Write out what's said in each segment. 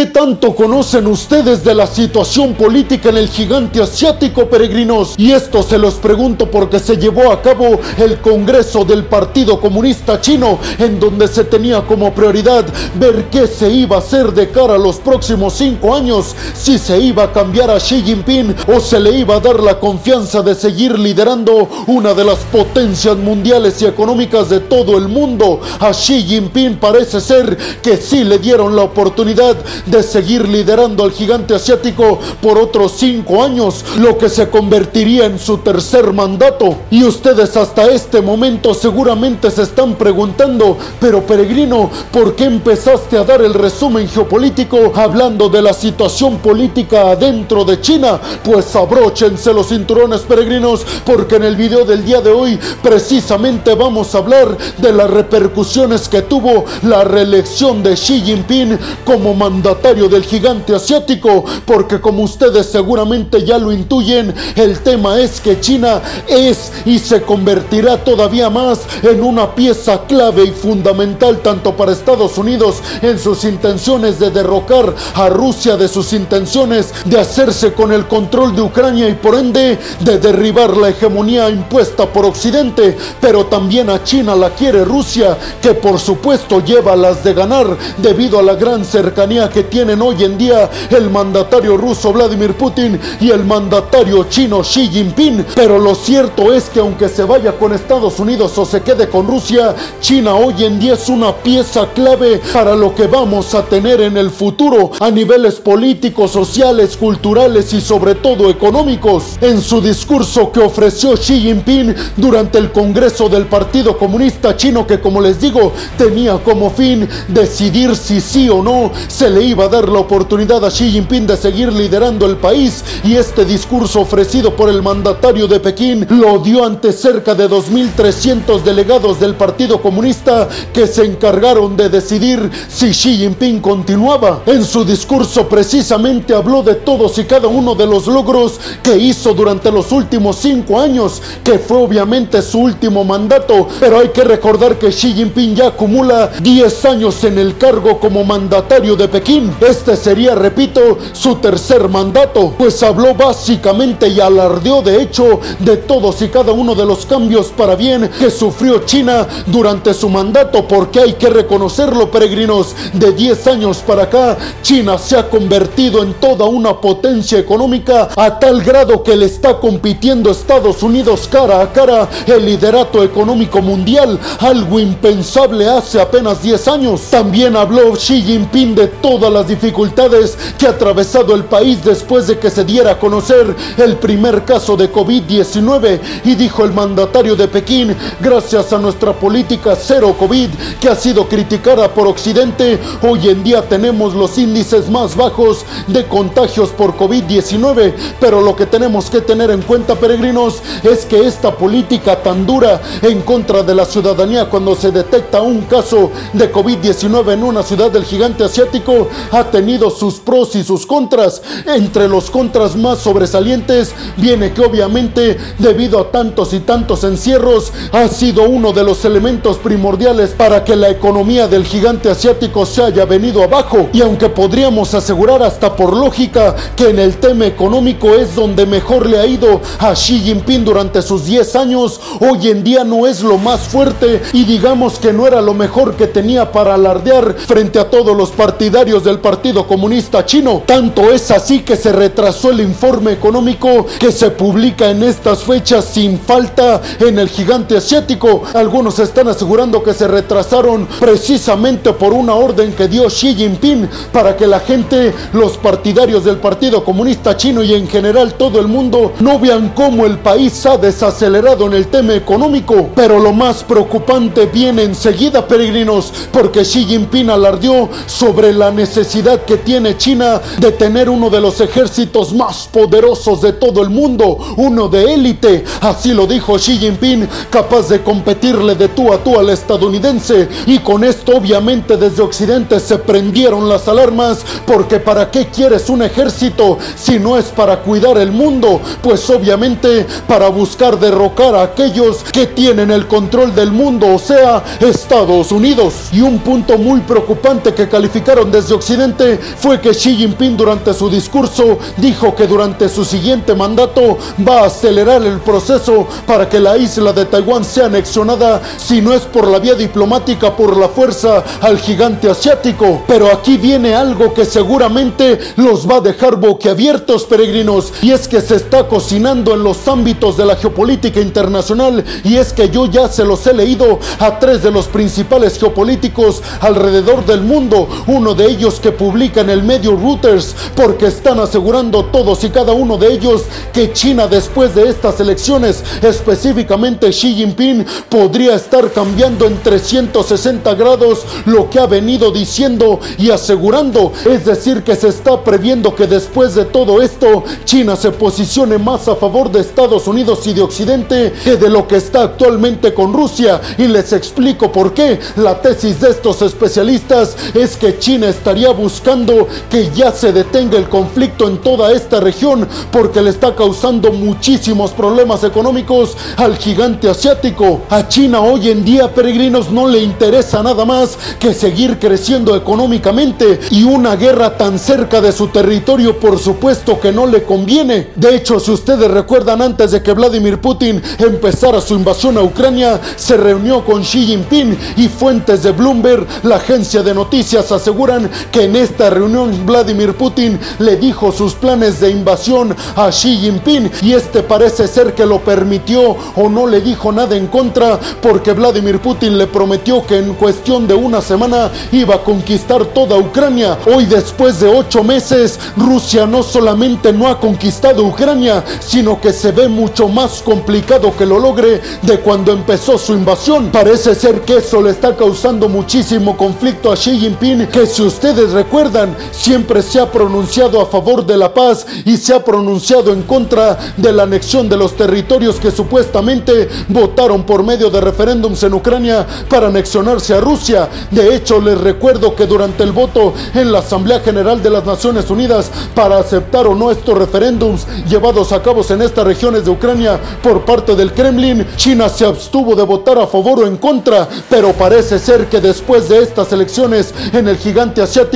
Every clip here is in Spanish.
¿Qué tanto conocen ustedes de la situación política en el gigante asiático, peregrinos? Y esto se los pregunto porque se llevó a cabo el Congreso del Partido Comunista Chino, en donde se tenía como prioridad ver qué se iba a hacer de cara a los próximos cinco años, si se iba a cambiar a Xi Jinping o se le iba a dar la confianza de seguir liderando una de las potencias mundiales y económicas de todo el mundo. A Xi Jinping parece ser que sí le dieron la oportunidad de seguir liderando al gigante asiático por otros cinco años, lo que se convertiría en su tercer mandato. Y ustedes hasta este momento seguramente se están preguntando, pero peregrino, ¿por qué empezaste a dar el resumen geopolítico hablando de la situación política adentro de China? Pues abróchense los cinturones peregrinos, porque en el video del día de hoy precisamente vamos a hablar de las repercusiones que tuvo la reelección de Xi Jinping como mandatario del gigante asiático, porque como ustedes seguramente ya lo intuyen, el tema es que China es y se convertirá todavía más en una pieza clave y fundamental tanto para Estados Unidos en sus intenciones de derrocar a Rusia, de sus intenciones de hacerse con el control de Ucrania y por ende de derribar la hegemonía impuesta por Occidente, pero también a China la quiere Rusia, que por supuesto lleva las de ganar debido a la gran cercanía que tienen hoy en día el mandatario ruso Vladimir Putin y el mandatario chino Xi Jinping. Pero lo cierto es que aunque se vaya con Estados Unidos o se quede con Rusia, China hoy en día es una pieza clave para lo que vamos a tener en el futuro a niveles políticos, sociales, culturales y sobre todo económicos. En su discurso que ofreció Xi Jinping durante el Congreso del Partido Comunista Chino que como les digo tenía como fin decidir si sí o no se le iba a dar la oportunidad a Xi Jinping de seguir liderando el país y este discurso ofrecido por el mandatario de Pekín lo dio ante cerca de 2.300 delegados del Partido Comunista que se encargaron de decidir si Xi Jinping continuaba. En su discurso precisamente habló de todos y cada uno de los logros que hizo durante los últimos cinco años, que fue obviamente su último mandato, pero hay que recordar que Xi Jinping ya acumula 10 años en el cargo como mandatario de Pekín este sería, repito, su tercer mandato, pues habló básicamente y alardeó de hecho de todos y cada uno de los cambios para bien que sufrió China durante su mandato, porque hay que reconocerlo, peregrinos, de 10 años para acá, China se ha convertido en toda una potencia económica a tal grado que le está compitiendo Estados Unidos cara a cara el liderato económico mundial, algo impensable hace apenas 10 años. También habló Xi Jinping de toda las dificultades que ha atravesado el país después de que se diera a conocer el primer caso de COVID-19 y dijo el mandatario de Pekín, gracias a nuestra política cero COVID que ha sido criticada por Occidente, hoy en día tenemos los índices más bajos de contagios por COVID-19, pero lo que tenemos que tener en cuenta, peregrinos, es que esta política tan dura en contra de la ciudadanía cuando se detecta un caso de COVID-19 en una ciudad del gigante asiático ha tenido sus pros y sus contras. Entre los contras más sobresalientes viene que obviamente debido a tantos y tantos encierros ha sido uno de los elementos primordiales para que la economía del gigante asiático se haya venido abajo. Y aunque podríamos asegurar hasta por lógica que en el tema económico es donde mejor le ha ido a Xi Jinping durante sus 10 años, hoy en día no es lo más fuerte y digamos que no era lo mejor que tenía para alardear frente a todos los partidarios del Partido Comunista Chino. Tanto es así que se retrasó el informe económico que se publica en estas fechas sin falta en el gigante asiático. Algunos están asegurando que se retrasaron precisamente por una orden que dio Xi Jinping para que la gente, los partidarios del Partido Comunista Chino y en general todo el mundo no vean cómo el país ha desacelerado en el tema económico. Pero lo más preocupante viene enseguida, peregrinos, porque Xi Jinping alardeó sobre la necesidad que tiene China de tener uno de los ejércitos más poderosos de todo el mundo, uno de élite. Así lo dijo Xi Jinping, capaz de competirle de tú a tú al estadounidense. Y con esto obviamente desde Occidente se prendieron las alarmas, porque ¿para qué quieres un ejército si no es para cuidar el mundo? Pues obviamente para buscar derrocar a aquellos que tienen el control del mundo, o sea, Estados Unidos. Y un punto muy preocupante que calificaron desde Occidente Occidente fue que Xi Jinping durante su discurso dijo que durante su siguiente mandato va a acelerar el proceso para que la isla de Taiwán sea anexionada, si no es por la vía diplomática, por la fuerza al gigante asiático. Pero aquí viene algo que seguramente los va a dejar boquiabiertos, peregrinos, y es que se está cocinando en los ámbitos de la geopolítica internacional, y es que yo ya se los he leído a tres de los principales geopolíticos alrededor del mundo, uno de ellos que publica en el medio Reuters, porque están asegurando todos y cada uno de ellos que China después de estas elecciones, específicamente Xi Jinping, podría estar cambiando en 360 grados lo que ha venido diciendo y asegurando. Es decir, que se está previendo que después de todo esto, China se posicione más a favor de Estados Unidos y de Occidente que de lo que está actualmente con Rusia. Y les explico por qué. La tesis de estos especialistas es que China estaría buscando que ya se detenga el conflicto en toda esta región porque le está causando muchísimos problemas económicos al gigante asiático. A China hoy en día, peregrinos, no le interesa nada más que seguir creciendo económicamente y una guerra tan cerca de su territorio por supuesto que no le conviene. De hecho, si ustedes recuerdan antes de que Vladimir Putin empezara su invasión a Ucrania, se reunió con Xi Jinping y fuentes de Bloomberg, la agencia de noticias, aseguran que en esta reunión Vladimir Putin le dijo sus planes de invasión a Xi Jinping y este parece ser que lo permitió o no le dijo nada en contra porque Vladimir Putin le prometió que en cuestión de una semana iba a conquistar toda Ucrania. Hoy después de ocho meses, Rusia no solamente no ha conquistado Ucrania, sino que se ve mucho más complicado que lo logre de cuando empezó su invasión. Parece ser que eso le está causando muchísimo conflicto a Xi Jinping, que si ustedes recuerdan, siempre se ha pronunciado a favor de la paz y se ha pronunciado en contra de la anexión de los territorios que supuestamente votaron por medio de referéndums en Ucrania para anexionarse a Rusia. De hecho, les recuerdo que durante el voto en la Asamblea General de las Naciones Unidas para aceptar o no estos referéndums llevados a cabo en estas regiones de Ucrania por parte del Kremlin, China se abstuvo de votar a favor o en contra, pero parece ser que después de estas elecciones en el gigante asiático,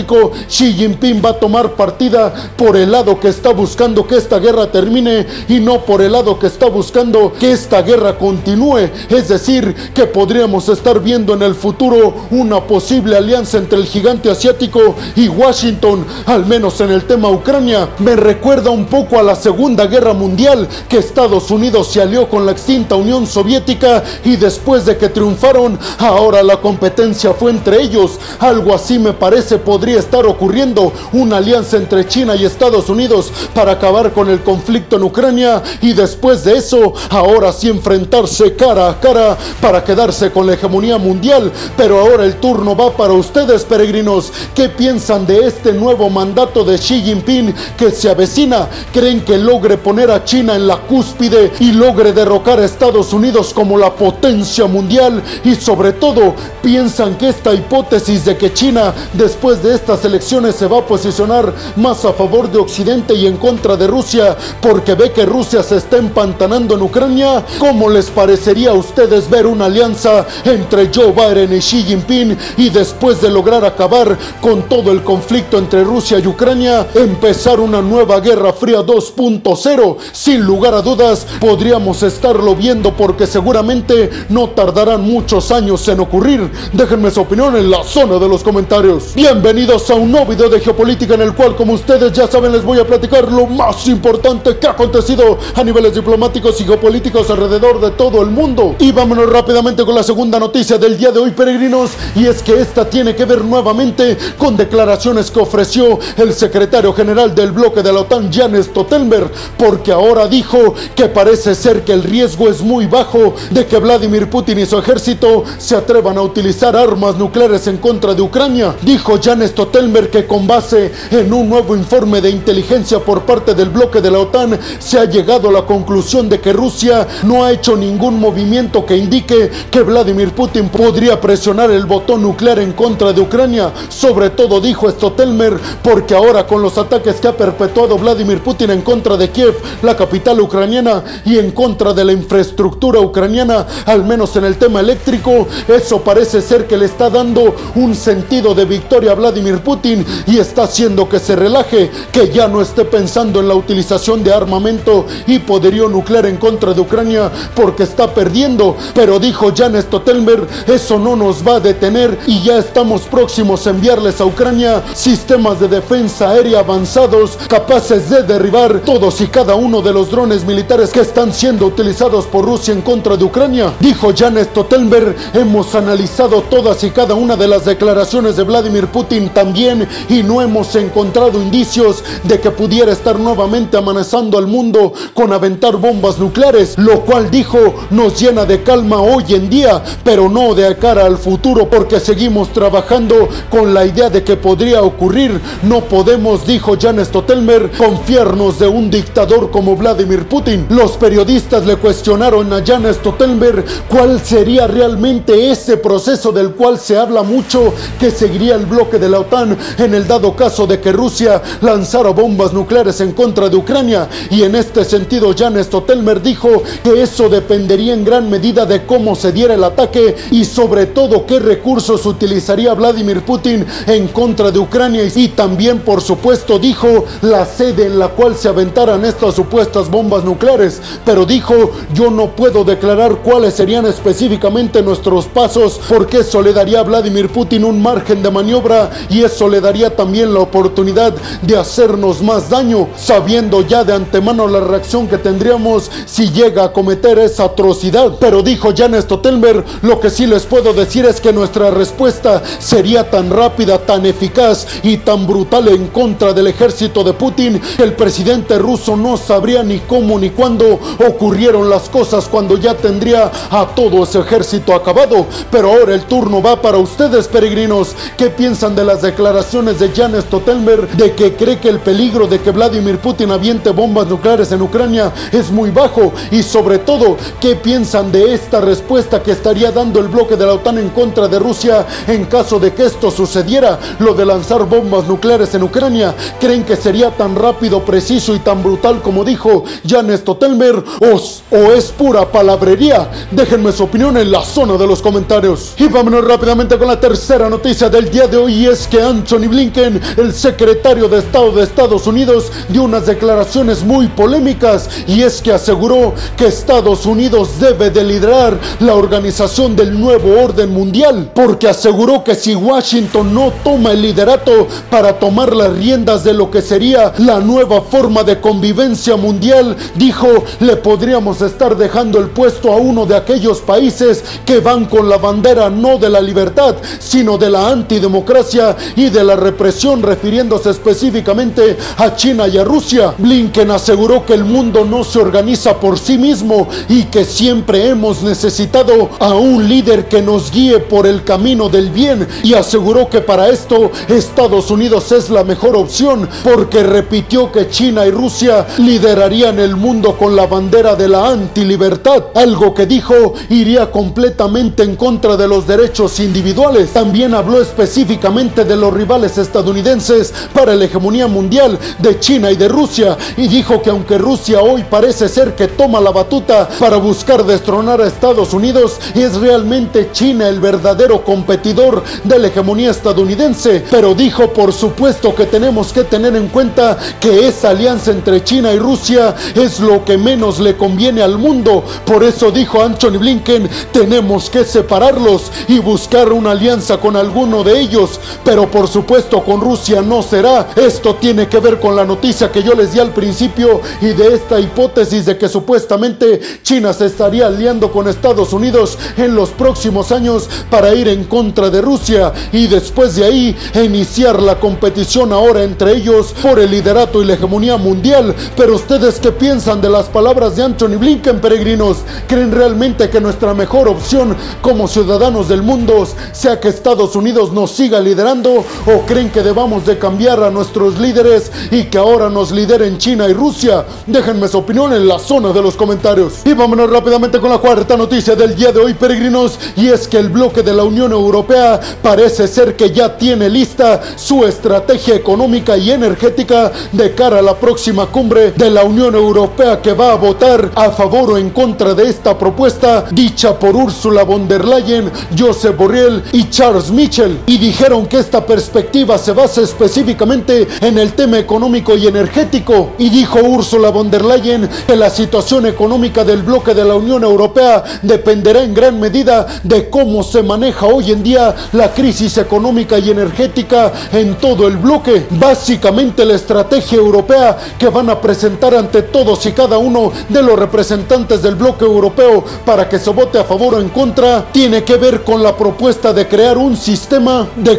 Xi Jinping va a tomar partida por el lado que está buscando que esta guerra termine y no por el lado que está buscando que esta guerra continúe. Es decir, que podríamos estar viendo en el futuro una posible alianza entre el gigante asiático y Washington, al menos en el tema Ucrania. Me recuerda un poco a la Segunda Guerra Mundial, que Estados Unidos se alió con la extinta Unión Soviética y después de que triunfaron, ahora la competencia fue entre ellos. Algo así me parece podría estar ocurriendo, una alianza entre China y Estados Unidos para acabar con el conflicto en Ucrania y después de eso, ahora sí enfrentarse cara a cara para quedarse con la hegemonía mundial. Pero ahora el turno va para ustedes, peregrinos. ¿Qué piensan de este nuevo mandato de Xi Jinping que se avecina? ¿Creen que logre poner a China en la cúspide y logre derrocar a Estados Unidos como la potencia mundial? Y sobre todo, ¿piensan que esta hipótesis de que China después de estas elecciones se va a posicionar más a favor de Occidente y en contra de Rusia porque ve que Rusia se está empantanando en Ucrania? ¿Cómo les parecería a ustedes ver una alianza entre Joe Biden y Xi Jinping y después de lograr acabar con todo el conflicto entre Rusia y Ucrania, empezar una nueva guerra fría 2.0? Sin lugar a dudas, podríamos estarlo viendo porque seguramente no tardarán muchos años en ocurrir. Déjenme su opinión en la zona de los comentarios. Bienvenidos a un nuevo video de geopolítica en el cual, como ustedes ya saben, les voy a platicar lo más importante que ha acontecido a niveles diplomáticos y geopolíticos alrededor de todo el mundo. Y vámonos rápidamente con la segunda noticia del día de hoy, peregrinos, y es que esta tiene que ver nuevamente con declaraciones que ofreció el secretario general del bloque de la OTAN, Jan Stoltenberg, porque ahora dijo que parece ser que el riesgo es muy bajo de que Vladimir Putin y su ejército se atrevan a utilizar armas nucleares en contra de Ucrania. Dijo Jan Stoltenberg que con base en un nuevo informe de inteligencia por parte del bloque de la OTAN se ha llegado a la conclusión de que Rusia no ha hecho ningún movimiento que indique que Vladimir Putin podría presionar el botón nuclear en contra de Ucrania. Sobre todo dijo Stoltenberg porque ahora con los ataques que ha perpetuado Vladimir Putin en contra de Kiev, la capital ucraniana, y en contra de la infraestructura ucraniana, al menos en el tema eléctrico, eso parece ser que le está dando un sentido de victoria a Vladimir Vladimir Putin y está haciendo que se relaje, que ya no esté pensando en la utilización de armamento y poderío nuclear en contra de Ucrania porque está perdiendo. Pero dijo Jan Stotelmer, eso no nos va a detener y ya estamos próximos a enviarles a Ucrania sistemas de defensa aérea avanzados capaces de derribar todos y cada uno de los drones militares que están siendo utilizados por Rusia en contra de Ucrania. Dijo Jan Stotelmer, hemos analizado todas y cada una de las declaraciones de Vladimir Putin también y no hemos encontrado indicios de que pudiera estar nuevamente amenazando al mundo con aventar bombas nucleares, lo cual dijo nos llena de calma hoy en día, pero no de cara al futuro porque seguimos trabajando con la idea de que podría ocurrir. No podemos, dijo Jan Stotelmer, confiarnos de un dictador como Vladimir Putin. Los periodistas le cuestionaron a Jan Stotelmer cuál sería realmente ese proceso del cual se habla mucho que seguiría el bloque de la OTAN en el dado caso de que Rusia lanzara bombas nucleares en contra de Ucrania. Y en este sentido, Jan Stotelmer dijo que eso dependería en gran medida de cómo se diera el ataque y sobre todo qué recursos utilizaría Vladimir Putin en contra de Ucrania. Y también, por supuesto, dijo la sede en la cual se aventaran estas supuestas bombas nucleares. Pero dijo, yo no puedo declarar cuáles serían específicamente nuestros pasos porque eso le daría a Vladimir Putin un margen de maniobra y eso le daría también la oportunidad de hacernos más daño, sabiendo ya de antemano la reacción que tendríamos si llega a cometer esa atrocidad. Pero dijo Jan Stotelmer, lo que sí les puedo decir es que nuestra respuesta sería tan rápida, tan eficaz y tan brutal en contra del ejército de Putin el presidente ruso no sabría ni cómo ni cuándo ocurrieron las cosas cuando ya tendría a todo ese ejército acabado. Pero ahora el turno va para ustedes, peregrinos. ¿Qué piensan de las declaraciones de Jan Stotelmer de que cree que el peligro de que Vladimir Putin aviente bombas nucleares en Ucrania es muy bajo? Y sobre todo, ¿qué piensan de esta respuesta que estaría dando el bloque de la OTAN en contra de Rusia en caso de que esto sucediera? Lo de lanzar bombas nucleares en Ucrania. ¿Creen que sería tan rápido, preciso y tan brutal como dijo Jan Stotelmer? ¿O, o es pura palabrería? Déjenme su opinión en la zona de los comentarios. Y vámonos rápidamente con la tercera noticia del día de hoy y es que Anthony Blinken, el secretario de Estado de Estados Unidos, dio unas declaraciones muy polémicas y es que aseguró que Estados Unidos debe de liderar la organización del nuevo orden mundial, porque aseguró que si Washington no toma el liderato para tomar las riendas de lo que sería la nueva forma de convivencia mundial, dijo, le podríamos estar dejando el puesto a uno de aquellos países que van con la bandera no de la libertad, sino de la antidemocracia y de la represión, refiriéndose específicamente a China y a Rusia. Blinken aseguró que el mundo no se organiza por sí mismo y que siempre hemos necesitado a un líder que nos guíe por el camino del bien y aseguró que para esto Estados Unidos es la mejor opción porque repitió que China y Rusia liderarían el mundo con la bandera de la antilibertad, algo que dijo iría completamente en contra de los derechos individuales. También habló específicamente de los rivales estadounidenses para la hegemonía mundial de China y de Rusia y dijo que aunque Rusia hoy parece ser que toma la batuta para buscar destronar a Estados Unidos, es realmente China el verdadero competidor de la hegemonía estadounidense. Pero dijo por supuesto que tenemos que tener en cuenta que esa alianza entre China y Rusia es lo que menos le conviene al mundo. Por eso dijo Anthony Blinken, tenemos que separarlos y buscar una alianza con alguno de ellos. Por supuesto con Rusia no será. Esto tiene que ver con la noticia que yo les di al principio y de esta hipótesis de que supuestamente China se estaría aliando con Estados Unidos en los próximos años para ir en contra de Rusia y después de ahí iniciar la competición ahora entre ellos por el liderato y la hegemonía mundial. Pero ustedes qué piensan de las palabras de Anthony Blinken, peregrinos? ¿Creen realmente que nuestra mejor opción como ciudadanos del mundo sea que Estados Unidos nos siga liderando o creen que debamos de cambiar a nuestros líderes y que ahora nos lideren China y Rusia? Déjenme su opinión en la zona de los comentarios. Y vámonos rápidamente con la cuarta noticia del día de hoy, peregrinos, y es que el bloque de la Unión Europea parece ser que ya tiene lista su estrategia económica y energética de cara a la próxima cumbre de la Unión Europea que va a votar a favor o en contra de esta propuesta dicha por Ursula von der Leyen, Josep Borrell y Charles Michel. Y dijeron que esta esta perspectiva se basa específicamente en el tema económico y energético. Y dijo Ursula von der Leyen que la situación económica del bloque de la Unión Europea dependerá en gran medida de cómo se maneja hoy en día la crisis económica y energética en todo el bloque. Básicamente la estrategia europea que van a presentar ante todos y cada uno de los representantes del bloque europeo para que se vote a favor o en contra tiene que ver con la propuesta de crear un sistema de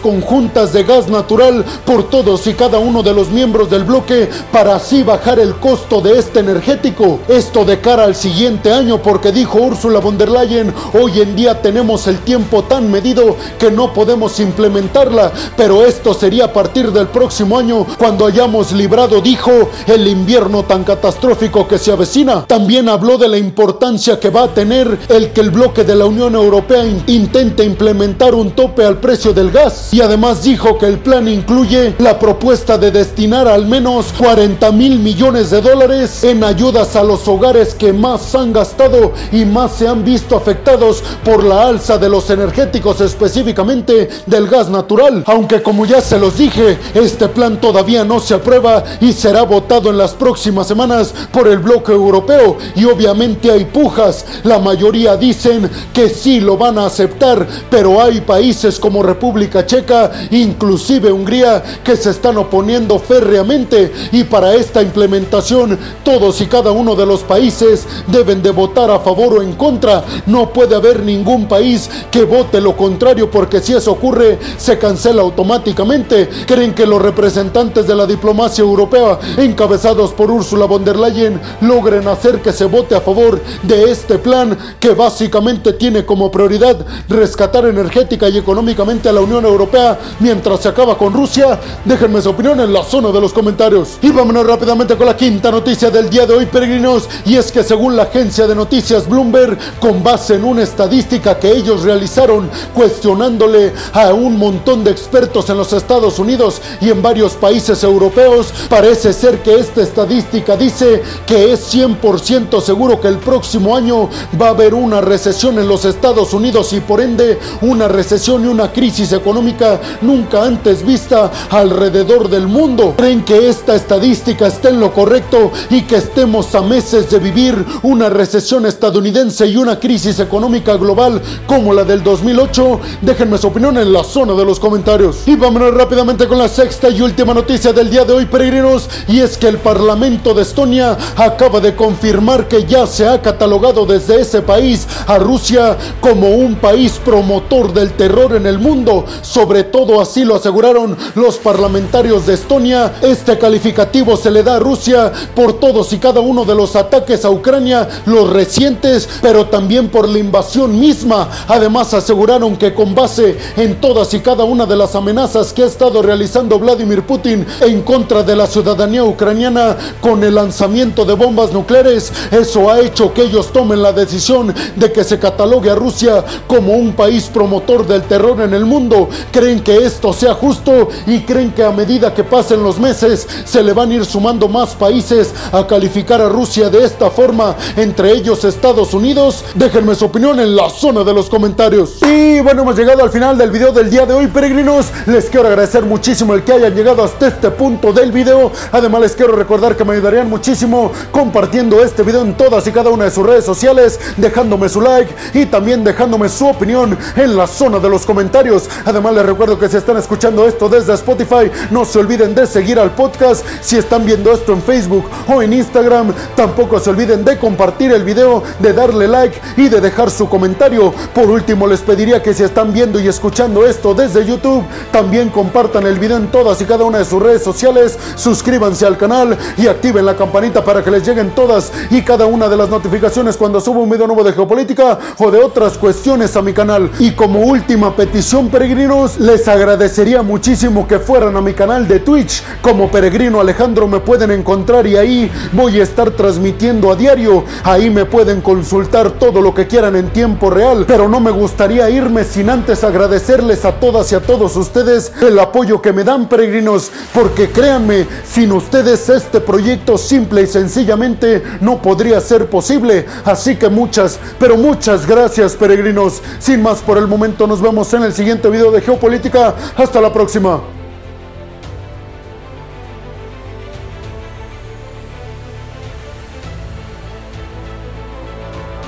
conjuntas de gas natural por todos y cada uno de los miembros del bloque para así bajar el costo de este energético. Esto de cara al siguiente año porque dijo Ursula von der Leyen, hoy en día tenemos el tiempo tan medido que no podemos implementarla, pero esto sería a partir del próximo año cuando hayamos librado, dijo, el invierno tan catastrófico que se avecina. También habló de la importancia que va a tener el que el bloque de la Unión Europea intente implementar un tope al precio del gas y además dijo que el plan incluye la propuesta de destinar al menos 40 mil millones de dólares en ayudas a los hogares que más han gastado y más se han visto afectados por la alza de los energéticos, específicamente del gas natural. Aunque como ya se los dije, este plan todavía no se aprueba y será votado en las próximas semanas por el bloque europeo y obviamente hay pujas. La mayoría dicen que sí lo van a aceptar, pero hay países como República Checa, inclusive Hungría, que se están oponiendo férreamente y para esta implementación todos y cada uno de los países deben de votar a favor o en contra. No puede haber ningún país que vote lo contrario porque si eso ocurre se cancela automáticamente. Creen que los representantes de la diplomacia europea encabezados por Ursula von der Leyen logren hacer que se vote a favor de este plan que básicamente tiene como prioridad rescatar energética y económicamente a la Unión Europea mientras se acaba con Rusia. Déjenme su opinión en la zona de los comentarios. Y vámonos rápidamente con la quinta noticia del día de hoy, peregrinos, y es que según la agencia de noticias Bloomberg, con base en una estadística que ellos realizaron cuestionándole a un montón de expertos en los Estados Unidos y en varios países europeos, parece ser que esta estadística dice que es 100% seguro que el próximo año va a haber una recesión en los Estados Unidos y por ende una recesión y una crisis económica nunca antes vista alrededor del mundo. ¿Creen que esta estadística está en lo correcto y que estemos a meses de vivir una recesión estadounidense y una crisis económica global como la del 2008? Déjenme su opinión en la zona de los comentarios. Y vámonos rápidamente con la sexta y última noticia del día de hoy, peregrinos, y es que el Parlamento de Estonia acaba de confirmar que ya se ha catalogado desde ese país a Rusia como un país promotor del terror en el mundo. Sobre todo así lo aseguraron los parlamentarios de Estonia. Este calificativo se le da a Rusia por todos y cada uno de los ataques a Ucrania, los recientes, pero también por la invasión misma. Además aseguraron que con base en todas y cada una de las amenazas que ha estado realizando Vladimir Putin en contra de la ciudadanía ucraniana con el lanzamiento de bombas nucleares, eso ha hecho que ellos tomen la decisión de que se catalogue a Rusia como un país promotor del terror en el mundo. Creen que esto sea justo y creen que a medida que pasen los meses se le van a ir sumando más países a calificar a Rusia de esta forma, entre ellos Estados Unidos. Déjenme su opinión en la zona de los comentarios. Y bueno, hemos llegado al final del video del día de hoy, peregrinos. Les quiero agradecer muchísimo el que hayan llegado hasta este punto del video. Además, les quiero recordar que me ayudarían muchísimo compartiendo este video en todas y cada una de sus redes sociales, dejándome su like y también dejándome su opinión en la zona de los comentarios. Además, les recuerdo que si están escuchando esto desde Spotify, no se olviden de seguir al podcast. Si están viendo esto en Facebook o en Instagram, tampoco se olviden de compartir el video, de darle like y de dejar su comentario. Por último, les pediría que si están viendo y escuchando esto desde YouTube, también compartan el video en todas y cada una de sus redes sociales, suscríbanse al canal y activen la campanita para que les lleguen todas y cada una de las notificaciones cuando subo un video nuevo de geopolítica o de otras cuestiones a mi canal. Y como última petición, peregrinos, les agradecería muchísimo que fueran a mi canal de Twitch. Como peregrino Alejandro me pueden encontrar y ahí voy a estar transmitiendo a diario. Ahí me pueden consultar todo lo que quieran en tiempo real. Pero no me gustaría irme sin antes agradecerles a todas y a todos ustedes el apoyo que me dan, peregrinos. Porque créanme, sin ustedes este proyecto simple y sencillamente no podría ser posible. Así que muchas, pero muchas gracias, peregrinos. Sin más por el momento, nos vemos en el siguiente video de geopolítica. Hasta la próxima.